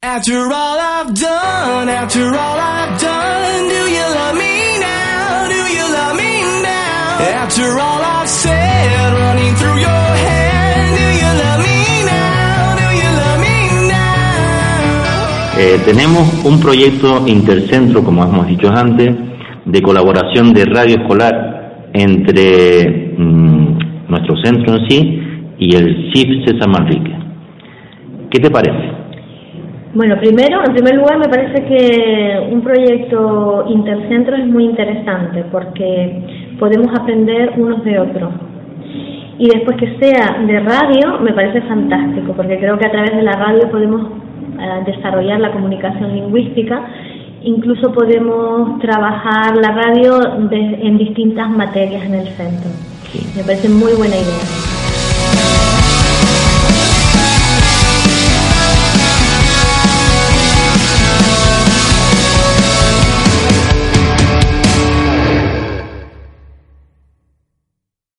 After all I've done, after all I've done, do you love me now? Do you love me now? After all I've said, running through your head, do you love me now? Do you love me now? Eh, tenemos un proyecto intercentro, como hemos dicho antes, de colaboración de radio escolar entre mm, nuestro centro en sí y el CIF César Manrique. ¿Qué te parece? Bueno, primero, en primer lugar, me parece que un proyecto intercentro es muy interesante porque podemos aprender unos de otros. Y después que sea de radio, me parece fantástico, porque creo que a través de la radio podemos eh, desarrollar la comunicación lingüística, incluso podemos trabajar la radio de- en distintas materias en el centro. Me parece muy buena idea.